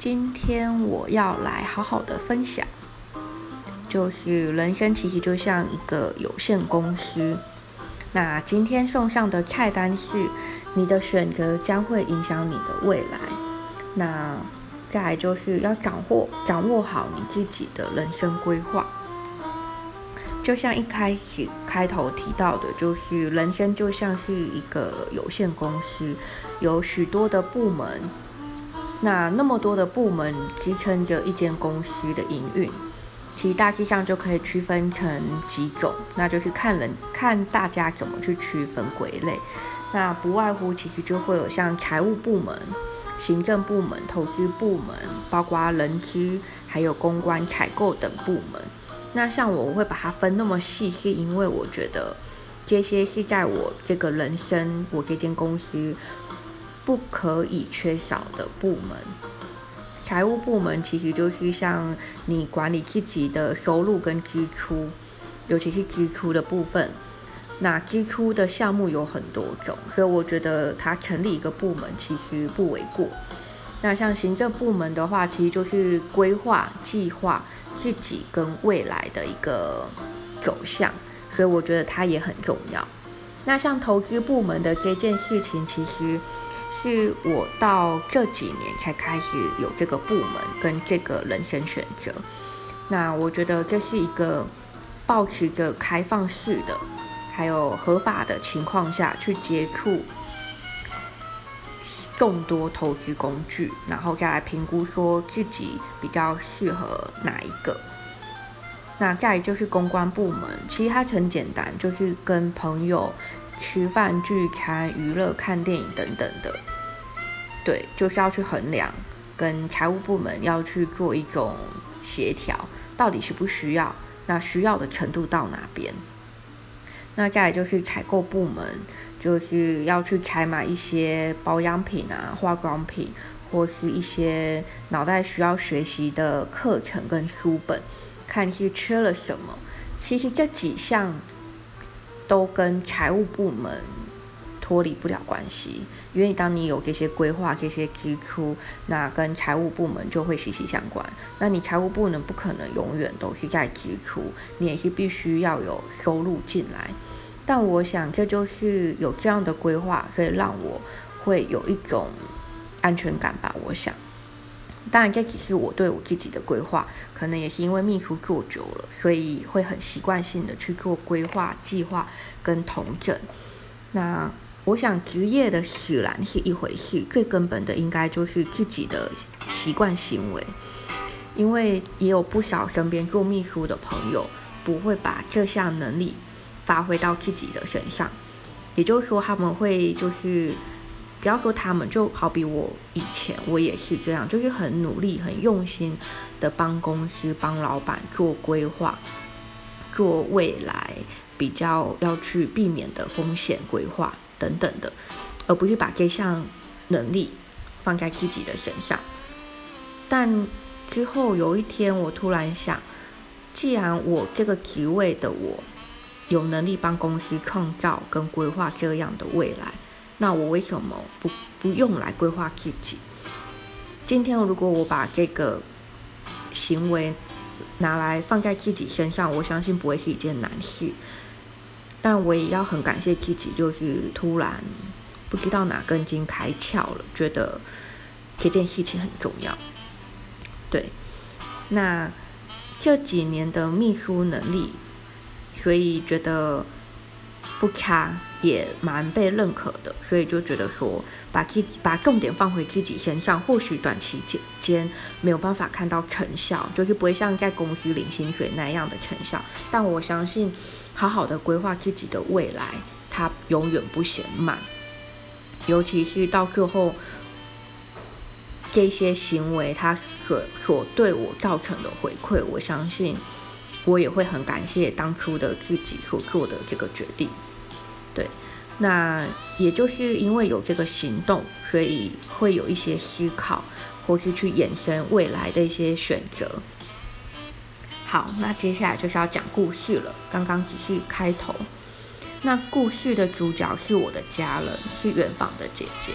今天我要来好好的分享，就是人生其实就像一个有限公司。那今天送上的菜单是：你的选择将会影响你的未来。那再来就是要掌握掌握好你自己的人生规划。就像一开始开头提到的，就是人生就像是一个有限公司，有许多的部门。那那么多的部门支撑着一间公司的营运，其实大致上就可以区分成几种，那就是看人看大家怎么去区分归类。那不外乎其实就会有像财务部门、行政部门、投资部门，包括人资，还有公关、采购等部门。那像我会把它分那么细，是因为我觉得这些是在我这个人生，我这间公司。不可以缺少的部门，财务部门其实就是像你管理自己的收入跟支出，尤其是支出的部分。那支出的项目有很多种，所以我觉得它成立一个部门其实不为过。那像行政部门的话，其实就是规划、计划自己跟未来的一个走向，所以我觉得它也很重要。那像投资部门的这件事情，其实。是我到这几年才开始有这个部门跟这个人生选择，那我觉得这是一个保持着开放式的，还有合法的情况下去接触众多投资工具，然后再来评估说自己比较适合哪一个。那再就是公关部门，其实它很简单，就是跟朋友吃饭、聚餐、娱乐、看电影等等的。对，就是要去衡量，跟财务部门要去做一种协调，到底需不需要，那需要的程度到哪边？那再来就是采购部门，就是要去采买一些保养品啊、化妆品，或是一些脑袋需要学习的课程跟书本，看是缺了什么。其实这几项都跟财务部门。脱离不了关系，因为当你有这些规划、这些支出，那跟财务部门就会息息相关。那你财务部门不可能永远都是在支出，你也是必须要有收入进来。但我想，这就是有这样的规划，所以让我会有一种安全感吧。我想，当然这只是我对我自己的规划，可能也是因为秘书做久了，所以会很习惯性的去做规划、计划跟统整。那。我想职业的使然是一回事，最根本的应该就是自己的习惯行为，因为也有不少身边做秘书的朋友不会把这项能力发挥到自己的身上，也就是说他们会就是不要说他们，就好比我以前我也是这样，就是很努力、很用心的帮公司、帮老板做规划，做未来比较要去避免的风险规划。等等的，而不是把这项能力放在自己的身上。但之后有一天，我突然想，既然我这个职位的我有能力帮公司创造跟规划这样的未来，那我为什么不不用来规划自己？今天如果我把这个行为拿来放在自己身上，我相信不会是一件难事。但我也要很感谢自己，就是突然不知道哪根筋开窍了，觉得这件事情很重要。对，那这几年的秘书能力，所以觉得不差，也蛮被认可的，所以就觉得说，把自己把重点放回自己身上，或许短期间间没有办法看到成效，就是不会像在公司领薪水那样的成效，但我相信。好好的规划自己的未来，它永远不嫌慢。尤其是到最后，这些行为它所所对我造成的回馈，我相信我也会很感谢当初的自己所做的这个决定。对，那也就是因为有这个行动，所以会有一些思考，或是去衍生未来的一些选择。好，那接下来就是要讲故事了。刚刚只是开头，那故事的主角是我的家人，是远房的姐姐。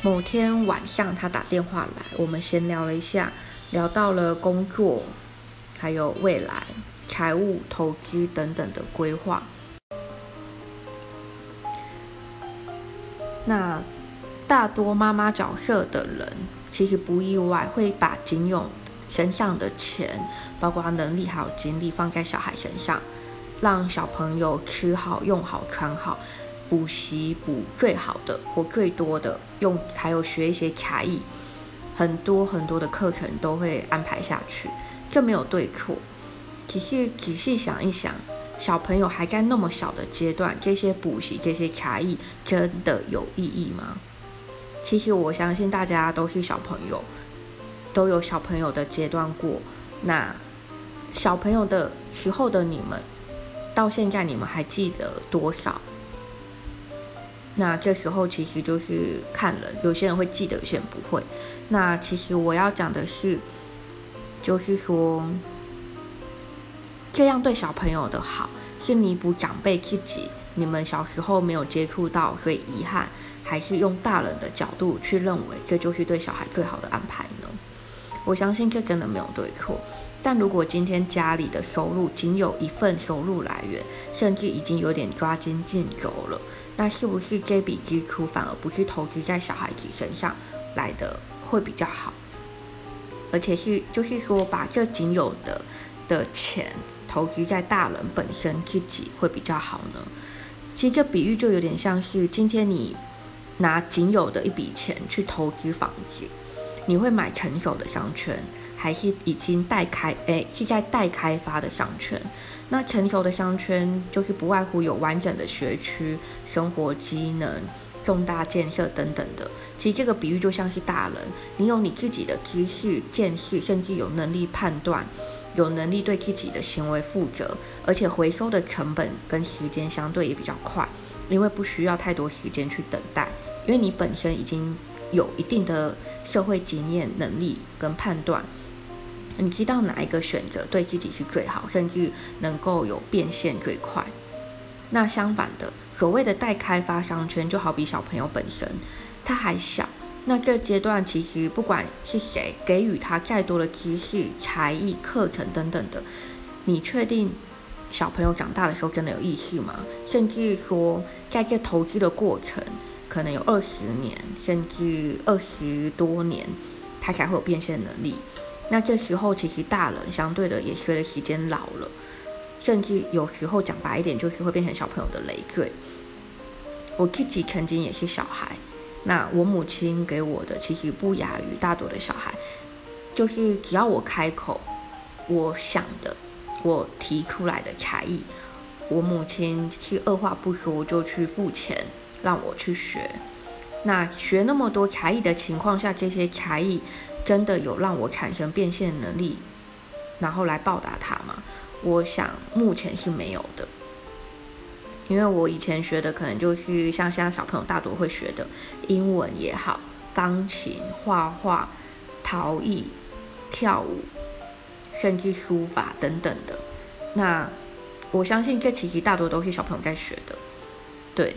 某天晚上他打电话来，我们闲聊了一下，聊到了工作，还有未来、财务、投资等等的规划。那大多妈妈角色的人，其实不意外会把仅有身上的钱，包括能力还有精力放在小孩身上，让小朋友吃好、用好、穿好，补习补最好的或最多的，用还有学一些才艺，很多很多的课程都会安排下去，这没有对错，只是仔细想一想。小朋友还在那么小的阶段，这些补习、这些才艺真的有意义吗？其实我相信大家都是小朋友，都有小朋友的阶段过。那小朋友的时候的你们，到现在你们还记得多少？那这时候其实就是看人，有些人会记得，有些人不会。那其实我要讲的是，就是说。这样对小朋友的好，是弥补长辈自己你们小时候没有接触到，所以遗憾，还是用大人的角度去认为这就是对小孩最好的安排呢？我相信这真的没有对错。但如果今天家里的收入仅有一份收入来源，甚至已经有点抓襟进肘了，那是不是这笔支出反而不是投资在小孩子身上来的会比较好？而且是就是说把这仅有的的钱。投资在大人本身自己会比较好呢。其实这比喻就有点像是今天你拿仅有的一笔钱去投资房子，你会买成熟的商圈，还是已经待开诶是在待开发的商圈？那成熟的商圈就是不外乎有完整的学区、生活机能、重大建设等等的。其实这个比喻就像是大人，你有你自己的知识、见识，甚至有能力判断。有能力对自己的行为负责，而且回收的成本跟时间相对也比较快，因为不需要太多时间去等待，因为你本身已经有一定的社会经验、能力跟判断，你知道哪一个选择对自己是最好，甚至能够有变现最快。那相反的，所谓的待开发商圈，就好比小朋友本身，他还小。那这阶段其实不管是谁给予他再多的知识、才艺、课程等等的，你确定小朋友长大的时候真的有意识吗？甚至说，在这投资的过程，可能有二十年，甚至二十多年，他才会有变现能力。那这时候其实大人相对的也随着时间老了，甚至有时候讲白一点，就是会变成小朋友的累赘。我自己曾经也是小孩。那我母亲给我的其实不亚于大多的小孩，就是只要我开口，我想的，我提出来的才艺，我母亲是二话不说就去付钱让我去学。那学那么多才艺的情况下，这些才艺真的有让我产生变现能力，然后来报答他吗？我想目前是没有的。因为我以前学的可能就是像现在小朋友大多会学的英文也好，钢琴、画画、陶艺、跳舞，甚至书法等等的。那我相信这其实大多都是小朋友在学的，对。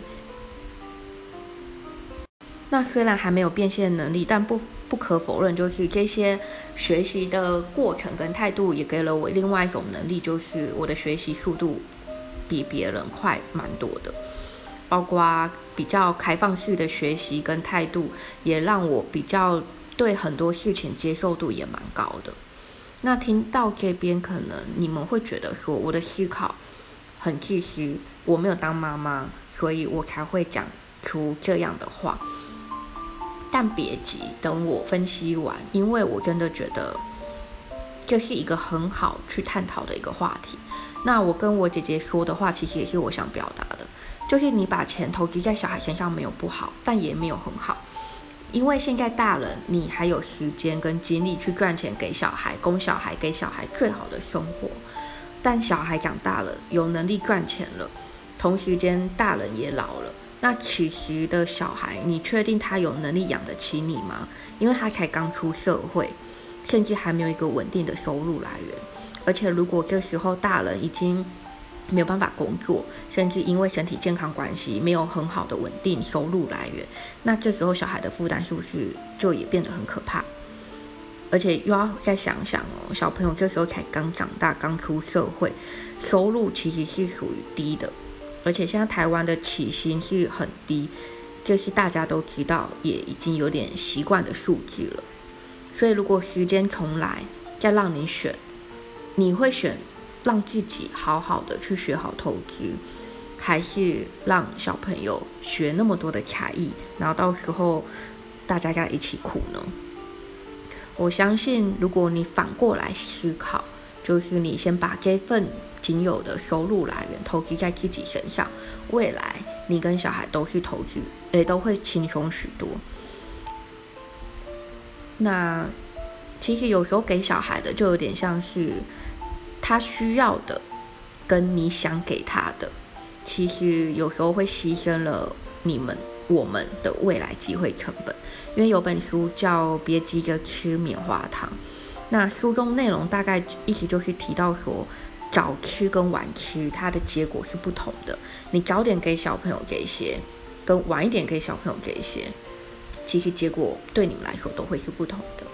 那虽然还没有变现能力，但不不可否认，就是这些学习的过程跟态度也给了我另外一种能力，就是我的学习速度。比别人快蛮多的，包括比较开放式的学习跟态度，也让我比较对很多事情接受度也蛮高的。那听到这边，可能你们会觉得说我的思考很自私，我没有当妈妈，所以我才会讲出这样的话。但别急，等我分析完，因为我真的觉得这是一个很好去探讨的一个话题。那我跟我姐姐说的话，其实也是我想表达的，就是你把钱投资在小孩身上没有不好，但也没有很好，因为现在大人你还有时间跟精力去赚钱给小孩，供小孩给小孩最好的生活，但小孩长大了，有能力赚钱了，同时间大人也老了，那此时的小孩，你确定他有能力养得起你吗？因为他才刚出社会，甚至还没有一个稳定的收入来源。而且，如果这时候大人已经没有办法工作，甚至因为身体健康关系没有很好的稳定收入来源，那这时候小孩的负担是不是就也变得很可怕？而且又要再想想哦，小朋友这时候才刚长大，刚出社会，收入其实是属于低的，而且现在台湾的起薪是很低，这是大家都知道，也已经有点习惯的数字了。所以如果时间重来，再让你选，你会选？让自己好好的去学好投资，还是让小朋友学那么多的才艺，然后到时候大家在一起苦呢？我相信，如果你反过来思考，就是你先把这份仅有的收入来源投资在自己身上，未来你跟小孩都是投资，也都会轻松许多。那其实有时候给小孩的，就有点像是。他需要的，跟你想给他的，其实有时候会牺牲了你们我们的未来机会成本。因为有本书叫《别急着吃棉花糖》，那书中内容大概意思就是提到说，早吃跟晚吃，它的结果是不同的。你早点给小朋友这些，跟晚一点给小朋友这些，其实结果对你们来说都会是不同的。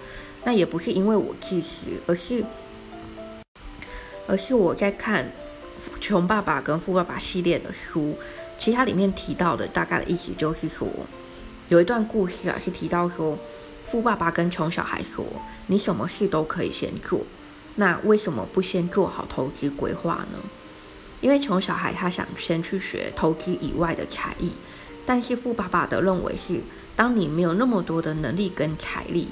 那也不是因为我自私，而是。而是我在看《穷爸爸》跟《富爸爸》系列的书，其实它里面提到的大概的意思就是说，有一段故事啊，是提到说，富爸爸跟穷小孩说：“你什么事都可以先做，那为什么不先做好投资规划呢？”因为穷小孩他想先去学投资以外的才艺，但是富爸爸的认为是，当你没有那么多的能力跟财力，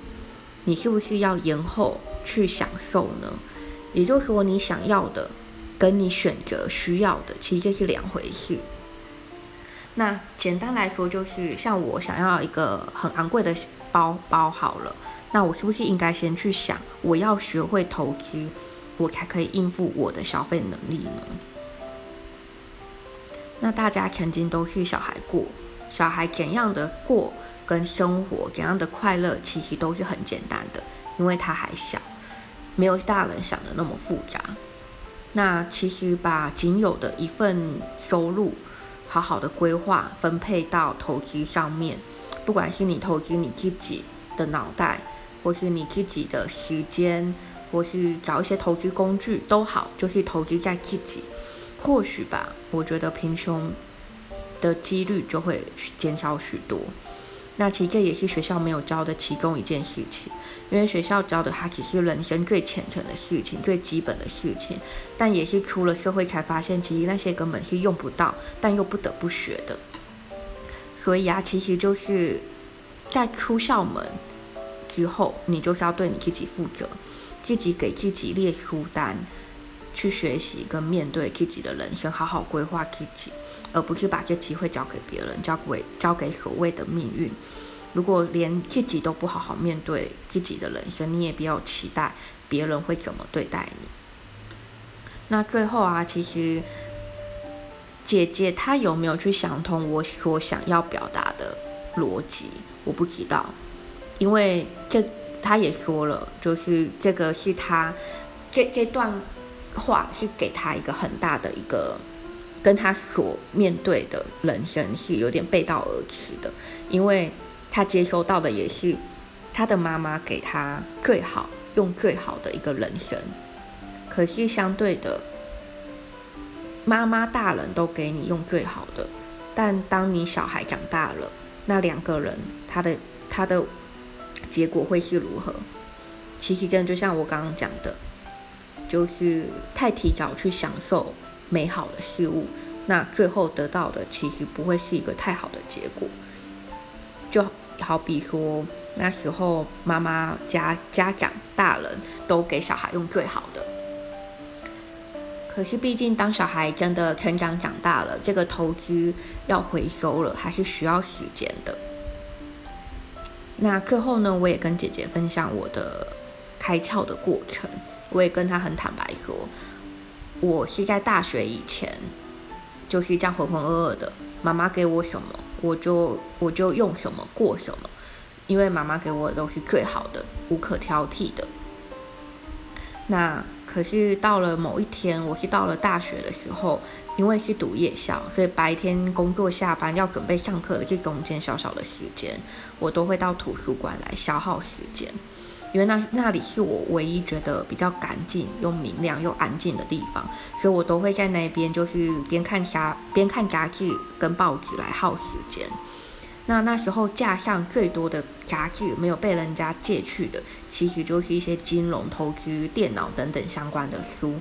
你是不是要延后去享受呢？也就是说，你想要的跟你选择需要的，其实这是两回事。那简单来说，就是像我想要一个很昂贵的包包好了，那我是不是应该先去想，我要学会投资，我才可以应付我的消费能力呢？那大家曾经都是小孩过，小孩怎样的过跟生活怎样的快乐，其实都是很简单的，因为他还小。没有大人想的那么复杂。那其实把仅有的一份收入，好好的规划分配到投资上面，不管是你投资你自己的脑袋，或是你自己的时间，或是找一些投资工具都好，就是投资在自己，或许吧，我觉得贫穷的几率就会减少许多。那其实这也是学校没有教的其中一件事情。因为学校教的它只是人生最浅层的事情、最基本的事情，但也是出了社会才发现，其实那些根本是用不到，但又不得不学的。所以啊，其实就是在出校门之后，你就是要对你自己负责，自己给自己列书单，去学习跟面对自己的人生，好好规划自己，而不是把这机会交给别人，交给交给所谓的命运。如果连自己都不好好面对自己的人生，你也不要期待别人会怎么对待你。那最后啊，其实姐姐她有没有去想通我所想要表达的逻辑？我不知道，因为这她也说了，就是这个是她这这段话是给她一个很大的一个跟他所面对的人生是有点背道而驰的，因为。他接收到的也是他的妈妈给他最好、用最好的一个人生，可是相对的，妈妈大人都给你用最好的，但当你小孩长大了，那两个人他的他的结果会是如何？其实真的就像我刚刚讲的，就是太提早去享受美好的事物，那最后得到的其实不会是一个太好的结果，就。好比说，那时候妈妈、家家长、大人都给小孩用最好的。可是，毕竟当小孩真的成长长大了，这个投资要回收了，还是需要时间的。那最后呢，我也跟姐姐分享我的开窍的过程。我也跟她很坦白说，我是在大学以前就是这样浑浑噩噩的。妈妈给我什么？我就我就用什么过什么，因为妈妈给我的都是最好的，无可挑剔的。那可是到了某一天，我是到了大学的时候，因为是读夜校，所以白天工作下班要准备上课的这中间小小的时间，我都会到图书馆来消耗时间。因为那那里是我唯一觉得比较干净又明亮又安静的地方，所以我都会在那边就是边看杂边看杂志跟报纸来耗时间。那那时候架上最多的杂志没有被人家借去的，其实就是一些金融投资、电脑等等相关的书。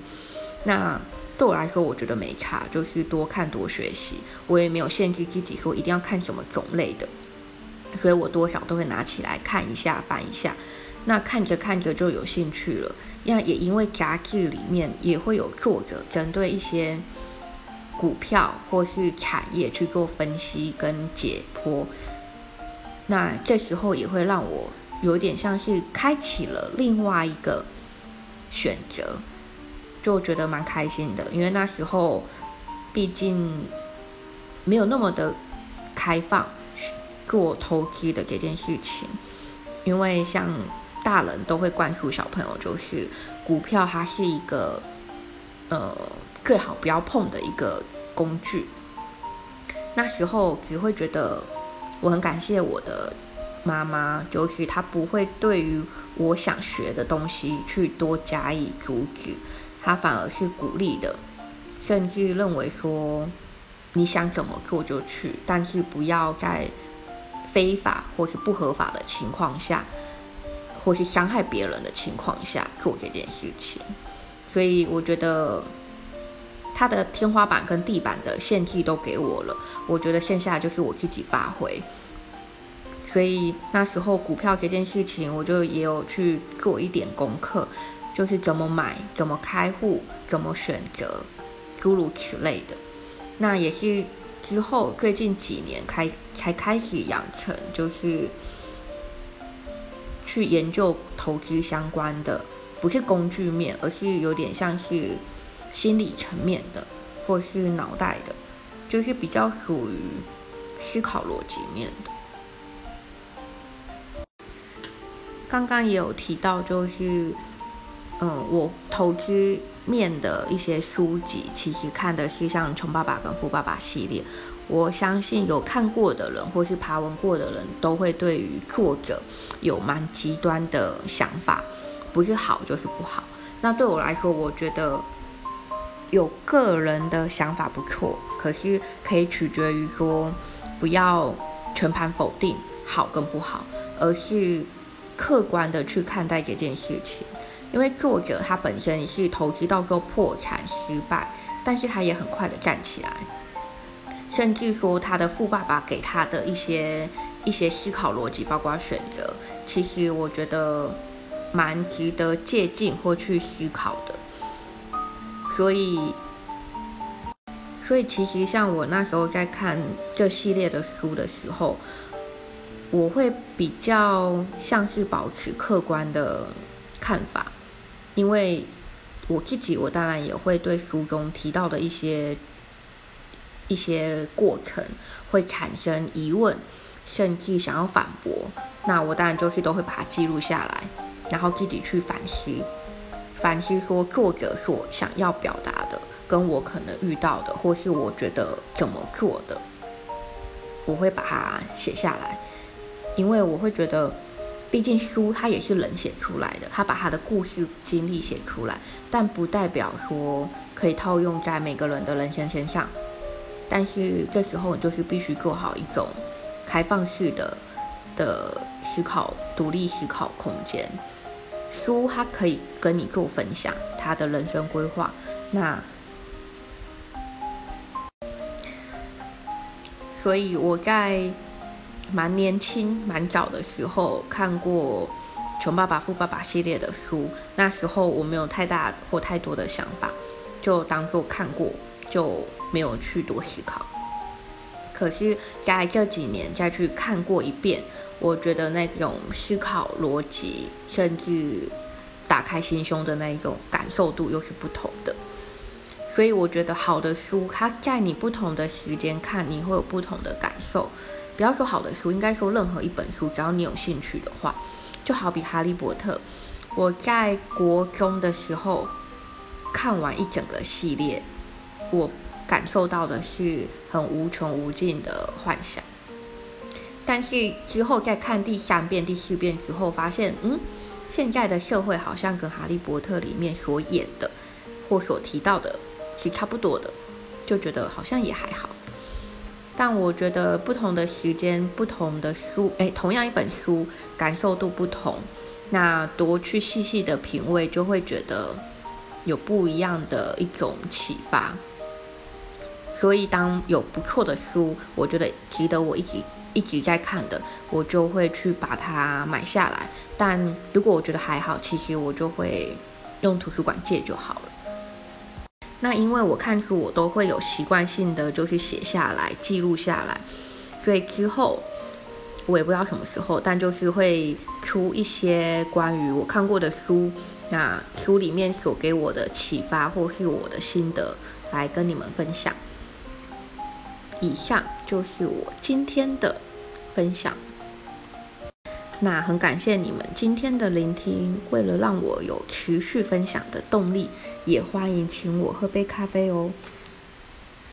那对我来说，我觉得没差，就是多看多学习。我也没有限制自己说一定要看什么种类的，所以我多少都会拿起来看一下、翻一下。那看着看着就有兴趣了，那也因为杂志里面也会有作者针对一些股票或是产业去做分析跟解剖，那这时候也会让我有点像是开启了另外一个选择，就觉得蛮开心的，因为那时候毕竟没有那么的开放做投资的这件事情，因为像。大人都会灌输小朋友，就是股票它是一个，呃，最好不要碰的一个工具。那时候只会觉得我很感谢我的妈妈，就是她不会对于我想学的东西去多加以阻止，她反而是鼓励的，甚至认为说你想怎么做就去，但是不要在非法或是不合法的情况下。或是伤害别人的情况下做这件事情，所以我觉得他的天花板跟地板的限制都给我了。我觉得线下就是我自己发挥。所以那时候股票这件事情，我就也有去做一点功课，就是怎么买、怎么开户、怎么选择，诸如此类的。那也是之后最近几年开才开始养成，就是。去研究投资相关的，不是工具面，而是有点像是心理层面的，或是脑袋的，就是比较属于思考逻辑面的。刚刚也有提到，就是嗯，我投资面的一些书籍，其实看的是像《穷爸爸》跟《富爸爸》系列。我相信有看过的人，或是爬文过的人，都会对于作者有蛮极端的想法，不是好就是不好。那对我来说，我觉得有个人的想法不错，可是可以取决于说，不要全盘否定好跟不好，而是客观的去看待这件事情。因为作者他本身是投资到后破产失败，但是他也很快的站起来。甚至说他的富爸爸给他的一些一些思考逻辑，包括选择，其实我觉得蛮值得借鉴或去思考的。所以，所以其实像我那时候在看这系列的书的时候，我会比较像是保持客观的看法，因为我自己我当然也会对书中提到的一些。一些过程会产生疑问，甚至想要反驳，那我当然就是都会把它记录下来，然后自己去反思，反思说作者所想要表达的，跟我可能遇到的，或是我觉得怎么做的，我会把它写下来，因为我会觉得，毕竟书它也是人写出来的，他把他的故事经历写出来，但不代表说可以套用在每个人的人生身上。但是这时候，就是必须做好一种开放式的的思考、独立思考空间。书它可以跟你做分享他的人生规划。那所以我在蛮年轻、蛮早的时候看过《穷爸爸富爸爸》系列的书。那时候我没有太大或太多的想法，就当做看过就。没有去多思考，可是在这几年再去看过一遍，我觉得那种思考逻辑，甚至打开心胸的那种感受度又是不同的。所以我觉得好的书，它在你不同的时间看，你会有不同的感受。不要说好的书，应该说任何一本书，只要你有兴趣的话，就好比《哈利波特》，我在国中的时候。看完一整个系列，我感受到的是很无穷无尽的幻想。但是之后再看第三遍、第四遍之后，发现，嗯，现在的社会好像跟《哈利波特》里面所演的或所提到的是差不多的，就觉得好像也还好。但我觉得不同的时间、不同的书，哎，同样一本书，感受度不同，那多去细细的品味，就会觉得有不一样的一种启发。所以，当有不错的书，我觉得值得我一直一直在看的，我就会去把它买下来。但如果我觉得还好，其实我就会用图书馆借就好了。那因为我看书，我都会有习惯性的就是写下来、记录下来，所以之后我也不知道什么时候，但就是会出一些关于我看过的书，那书里面所给我的启发或是我的心得来跟你们分享。以上就是我今天的分享。那很感谢你们今天的聆听。为了让我有持续分享的动力，也欢迎请我喝杯咖啡哦。